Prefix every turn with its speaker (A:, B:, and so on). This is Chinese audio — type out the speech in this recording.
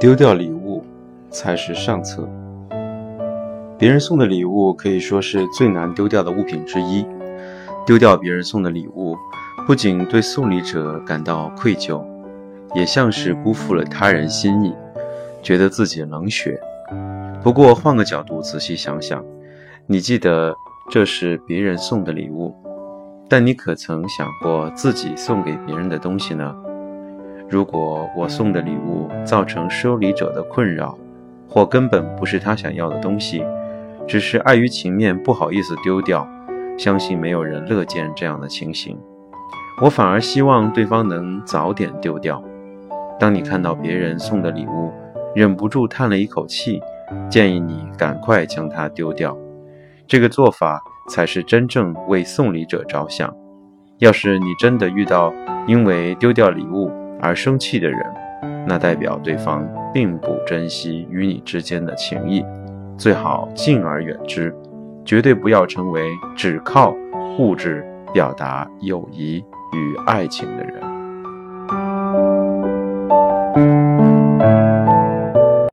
A: 丢掉礼物才是上策。别人送的礼物可以说是最难丢掉的物品之一。丢掉别人送的礼物，不仅对送礼者感到愧疚，也像是辜负了他人心意，觉得自己冷血。不过换个角度仔细想想，你记得这是别人送的礼物，但你可曾想过自己送给别人的东西呢？如果我送的礼物造成收礼者的困扰，或根本不是他想要的东西，只是碍于情面不好意思丢掉，相信没有人乐见这样的情形。我反而希望对方能早点丢掉。当你看到别人送的礼物，忍不住叹了一口气，建议你赶快将它丢掉。这个做法才是真正为送礼者着想。要是你真的遇到因为丢掉礼物，而生气的人，那代表对方并不珍惜与你之间的情谊，最好敬而远之，绝对不要成为只靠物质表达友谊与爱情的人。